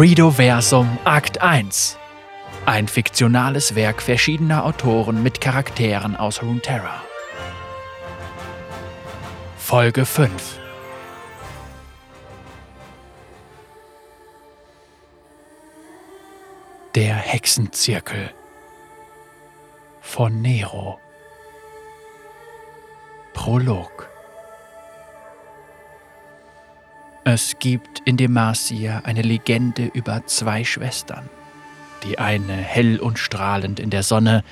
Redoversum Akt 1 Ein fiktionales Werk verschiedener Autoren mit Charakteren aus Runeterra. Folge 5 Der Hexenzirkel von Nero. Prolog Es gibt in Demacia eine Legende über zwei Schwestern. Die eine hell und strahlend in der Sonne,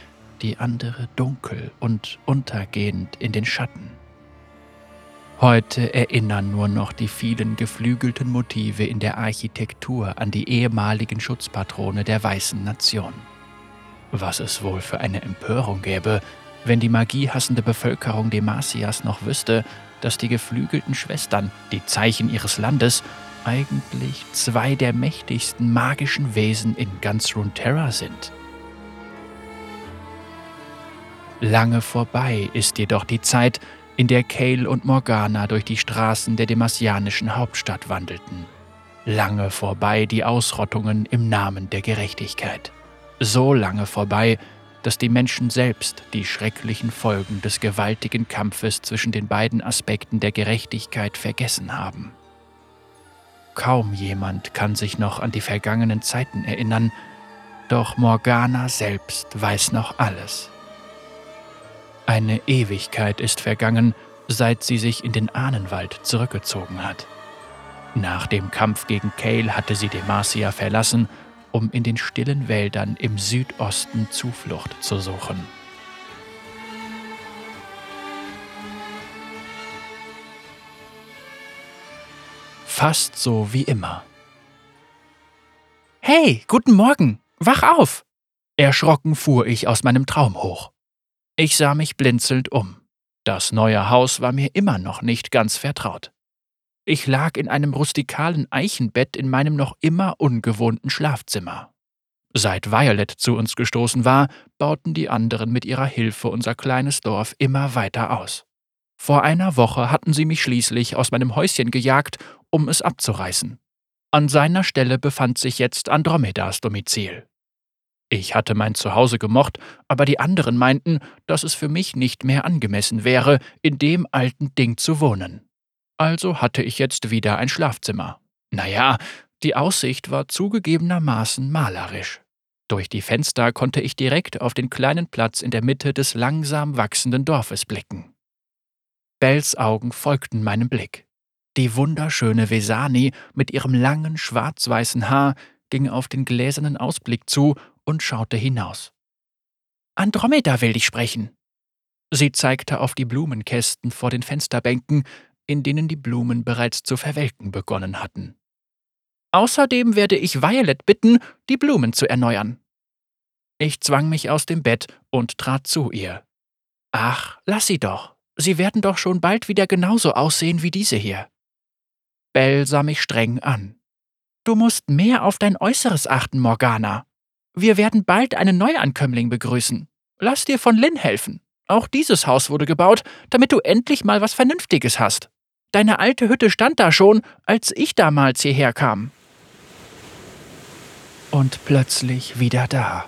die andere dunkel und untergehend in den Schatten. Heute erinnern nur noch die vielen geflügelten Motive in der Architektur an die ehemaligen Schutzpatrone der weißen Nation. Was es wohl für eine Empörung gäbe, wenn die magiehassende Bevölkerung Demacias noch wüsste, dass die geflügelten Schwestern, die Zeichen ihres Landes, eigentlich zwei der mächtigsten magischen Wesen in ganz Runeterra sind. Lange vorbei ist jedoch die Zeit, in der Kale und Morgana durch die Straßen der demasianischen Hauptstadt wandelten. Lange vorbei die Ausrottungen im Namen der Gerechtigkeit. So lange vorbei, dass die Menschen selbst die schrecklichen Folgen des gewaltigen Kampfes zwischen den beiden Aspekten der Gerechtigkeit vergessen haben. Kaum jemand kann sich noch an die vergangenen Zeiten erinnern, doch Morgana selbst weiß noch alles. Eine Ewigkeit ist vergangen, seit sie sich in den Ahnenwald zurückgezogen hat. Nach dem Kampf gegen Kale hatte sie Demacia verlassen um in den stillen Wäldern im Südosten Zuflucht zu suchen. Fast so wie immer. Hey, guten Morgen, wach auf! Erschrocken fuhr ich aus meinem Traum hoch. Ich sah mich blinzelnd um. Das neue Haus war mir immer noch nicht ganz vertraut. Ich lag in einem rustikalen Eichenbett in meinem noch immer ungewohnten Schlafzimmer. Seit Violet zu uns gestoßen war, bauten die anderen mit ihrer Hilfe unser kleines Dorf immer weiter aus. Vor einer Woche hatten sie mich schließlich aus meinem Häuschen gejagt, um es abzureißen. An seiner Stelle befand sich jetzt Andromedas Domizil. Ich hatte mein Zuhause gemocht, aber die anderen meinten, dass es für mich nicht mehr angemessen wäre, in dem alten Ding zu wohnen. Also hatte ich jetzt wieder ein Schlafzimmer. Naja, die Aussicht war zugegebenermaßen malerisch. Durch die Fenster konnte ich direkt auf den kleinen Platz in der Mitte des langsam wachsenden Dorfes blicken. Bells Augen folgten meinem Blick. Die wunderschöne Vesani mit ihrem langen schwarz-weißen Haar ging auf den gläsernen Ausblick zu und schaute hinaus. Andromeda will dich sprechen. Sie zeigte auf die Blumenkästen vor den Fensterbänken, in denen die Blumen bereits zu verwelken begonnen hatten. Außerdem werde ich Violet bitten, die Blumen zu erneuern. Ich zwang mich aus dem Bett und trat zu ihr. Ach, lass sie doch. Sie werden doch schon bald wieder genauso aussehen wie diese hier. Bell sah mich streng an. Du musst mehr auf dein Äußeres achten, Morgana. Wir werden bald einen Neuankömmling begrüßen. Lass dir von Lynn helfen. Auch dieses Haus wurde gebaut, damit du endlich mal was Vernünftiges hast. Deine alte Hütte stand da schon, als ich damals hierher kam. Und plötzlich wieder da.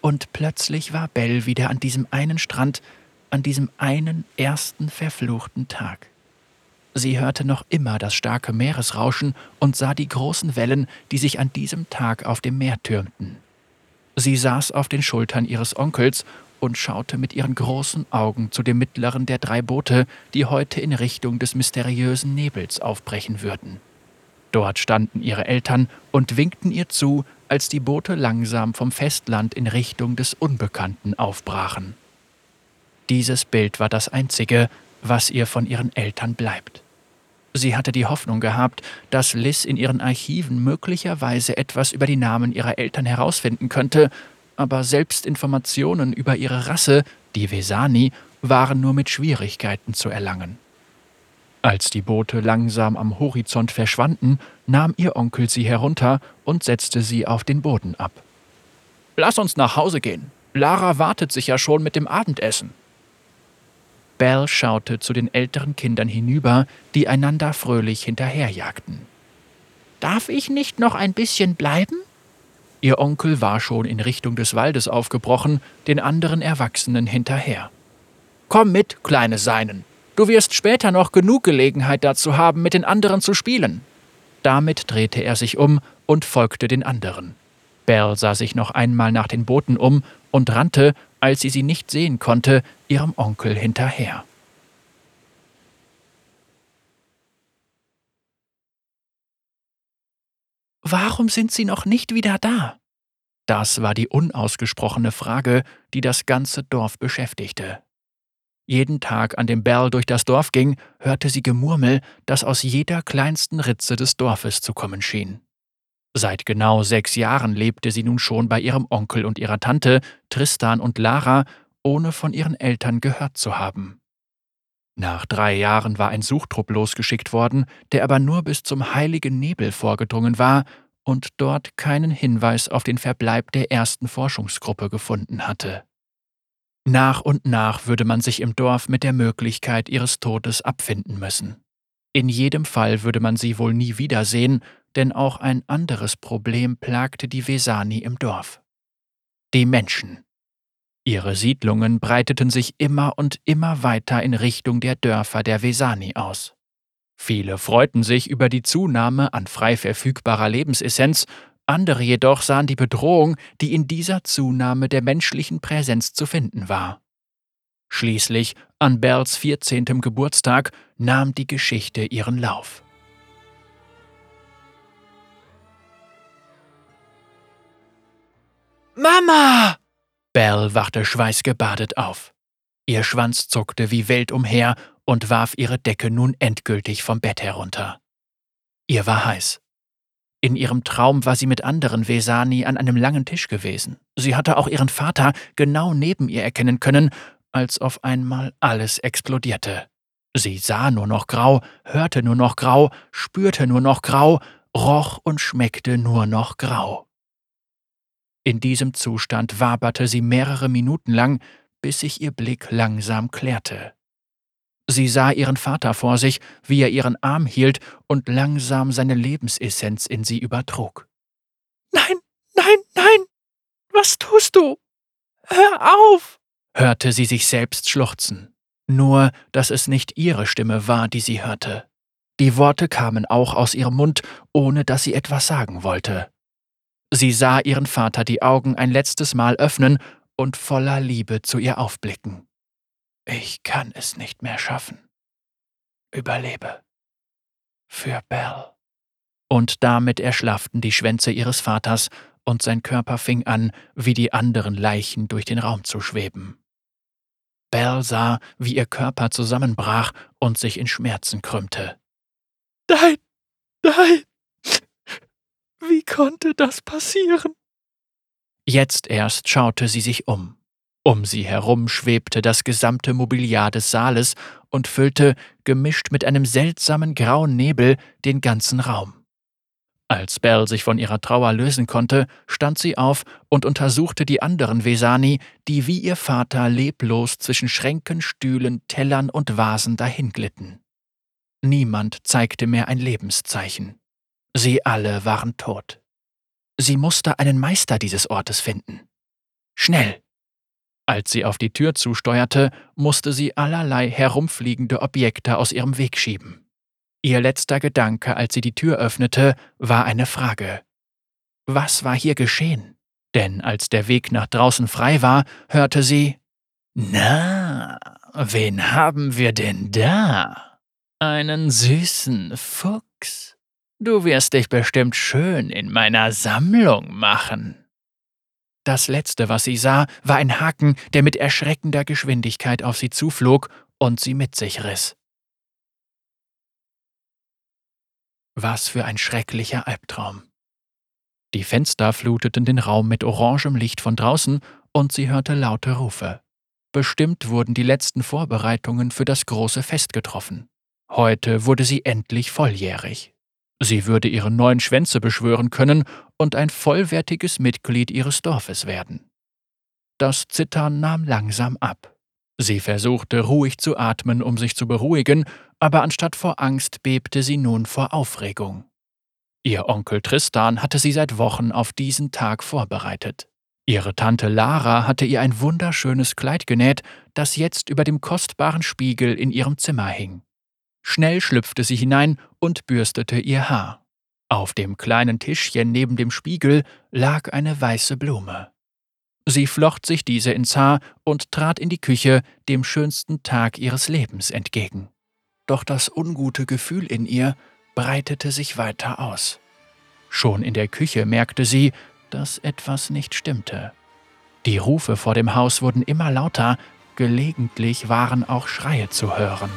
Und plötzlich war Bell wieder an diesem einen Strand, an diesem einen ersten verfluchten Tag. Sie hörte noch immer das starke Meeresrauschen und sah die großen Wellen, die sich an diesem Tag auf dem Meer türmten. Sie saß auf den Schultern ihres Onkels und schaute mit ihren großen Augen zu dem mittleren der drei Boote, die heute in Richtung des mysteriösen Nebels aufbrechen würden. Dort standen ihre Eltern und winkten ihr zu, als die Boote langsam vom Festland in Richtung des Unbekannten aufbrachen. Dieses Bild war das einzige, was ihr von ihren Eltern bleibt. Sie hatte die Hoffnung gehabt, dass Liz in ihren Archiven möglicherweise etwas über die Namen ihrer Eltern herausfinden könnte, aber selbst Informationen über ihre Rasse, die Vesani, waren nur mit Schwierigkeiten zu erlangen. Als die Boote langsam am Horizont verschwanden, nahm ihr Onkel sie herunter und setzte sie auf den Boden ab. Lass uns nach Hause gehen. Lara wartet sich ja schon mit dem Abendessen. Belle schaute zu den älteren Kindern hinüber, die einander fröhlich hinterherjagten. Darf ich nicht noch ein bisschen bleiben? Ihr Onkel war schon in Richtung des Waldes aufgebrochen, den anderen Erwachsenen hinterher. Komm mit, kleine Seinen. Du wirst später noch genug Gelegenheit dazu haben, mit den anderen zu spielen. Damit drehte er sich um und folgte den anderen. Belle sah sich noch einmal nach den Booten um und rannte, als sie sie nicht sehen konnte, ihrem Onkel hinterher. Warum sind Sie noch nicht wieder da? Das war die unausgesprochene Frage, die das ganze Dorf beschäftigte. Jeden Tag, an dem Belle durch das Dorf ging, hörte sie Gemurmel, das aus jeder kleinsten Ritze des Dorfes zu kommen schien. Seit genau sechs Jahren lebte sie nun schon bei ihrem Onkel und ihrer Tante, Tristan und Lara, ohne von ihren Eltern gehört zu haben. Nach drei Jahren war ein Suchtrupp losgeschickt worden, der aber nur bis zum heiligen Nebel vorgedrungen war und dort keinen Hinweis auf den Verbleib der ersten Forschungsgruppe gefunden hatte. Nach und nach würde man sich im Dorf mit der Möglichkeit ihres Todes abfinden müssen. In jedem Fall würde man sie wohl nie wiedersehen, denn auch ein anderes Problem plagte die Vesani im Dorf. Die Menschen. Ihre Siedlungen breiteten sich immer und immer weiter in Richtung der Dörfer der Vesani aus. Viele freuten sich über die Zunahme an frei verfügbarer Lebensessenz, andere jedoch sahen die Bedrohung, die in dieser Zunahme der menschlichen Präsenz zu finden war. Schließlich, an Bells 14. Geburtstag, nahm die Geschichte ihren Lauf. Mama! Belle wachte schweißgebadet auf. Ihr Schwanz zuckte wie wild umher und warf ihre Decke nun endgültig vom Bett herunter. Ihr war heiß. In ihrem Traum war sie mit anderen Vesani an einem langen Tisch gewesen. Sie hatte auch ihren Vater genau neben ihr erkennen können, als auf einmal alles explodierte. Sie sah nur noch grau, hörte nur noch grau, spürte nur noch grau, roch und schmeckte nur noch grau. In diesem Zustand waberte sie mehrere Minuten lang, bis sich ihr Blick langsam klärte. Sie sah ihren Vater vor sich, wie er ihren Arm hielt und langsam seine Lebensessenz in sie übertrug. Nein, nein, nein! Was tust du? Hör auf! hörte sie sich selbst schluchzen. Nur, dass es nicht ihre Stimme war, die sie hörte. Die Worte kamen auch aus ihrem Mund, ohne dass sie etwas sagen wollte. Sie sah ihren Vater die Augen ein letztes Mal öffnen und voller Liebe zu ihr aufblicken. Ich kann es nicht mehr schaffen. Überlebe. Für Belle. Und damit erschlafften die Schwänze ihres Vaters, und sein Körper fing an, wie die anderen Leichen durch den Raum zu schweben. Belle sah, wie ihr Körper zusammenbrach und sich in Schmerzen krümmte. Nein, nein, wie konnte das passieren? Jetzt erst schaute sie sich um. Um sie herum schwebte das gesamte Mobiliar des Saales und füllte, gemischt mit einem seltsamen grauen Nebel, den ganzen Raum. Als Belle sich von ihrer Trauer lösen konnte, stand sie auf und untersuchte die anderen Vesani, die wie ihr Vater leblos zwischen Schränken, Stühlen, Tellern und Vasen dahinglitten. Niemand zeigte mehr ein Lebenszeichen. Sie alle waren tot. Sie musste einen Meister dieses Ortes finden. Schnell! Als sie auf die Tür zusteuerte, musste sie allerlei herumfliegende Objekte aus ihrem Weg schieben. Ihr letzter Gedanke, als sie die Tür öffnete, war eine Frage. Was war hier geschehen? Denn als der Weg nach draußen frei war, hörte sie Na, wen haben wir denn da? Einen süßen Fuchs. Du wirst dich bestimmt schön in meiner Sammlung machen. Das letzte, was sie sah, war ein Haken, der mit erschreckender Geschwindigkeit auf sie zuflog und sie mit sich riss. Was für ein schrecklicher Albtraum. Die Fenster fluteten den Raum mit orangem Licht von draußen und sie hörte laute Rufe. Bestimmt wurden die letzten Vorbereitungen für das große Fest getroffen. Heute wurde sie endlich volljährig. Sie würde ihre neuen Schwänze beschwören können und ein vollwertiges Mitglied ihres Dorfes werden. Das Zittern nahm langsam ab. Sie versuchte ruhig zu atmen, um sich zu beruhigen, aber anstatt vor Angst bebte sie nun vor Aufregung. Ihr Onkel Tristan hatte sie seit Wochen auf diesen Tag vorbereitet. Ihre Tante Lara hatte ihr ein wunderschönes Kleid genäht, das jetzt über dem kostbaren Spiegel in ihrem Zimmer hing. Schnell schlüpfte sie hinein und bürstete ihr Haar. Auf dem kleinen Tischchen neben dem Spiegel lag eine weiße Blume. Sie flocht sich diese ins Haar und trat in die Küche dem schönsten Tag ihres Lebens entgegen. Doch das ungute Gefühl in ihr breitete sich weiter aus. Schon in der Küche merkte sie, dass etwas nicht stimmte. Die Rufe vor dem Haus wurden immer lauter, gelegentlich waren auch Schreie zu hören.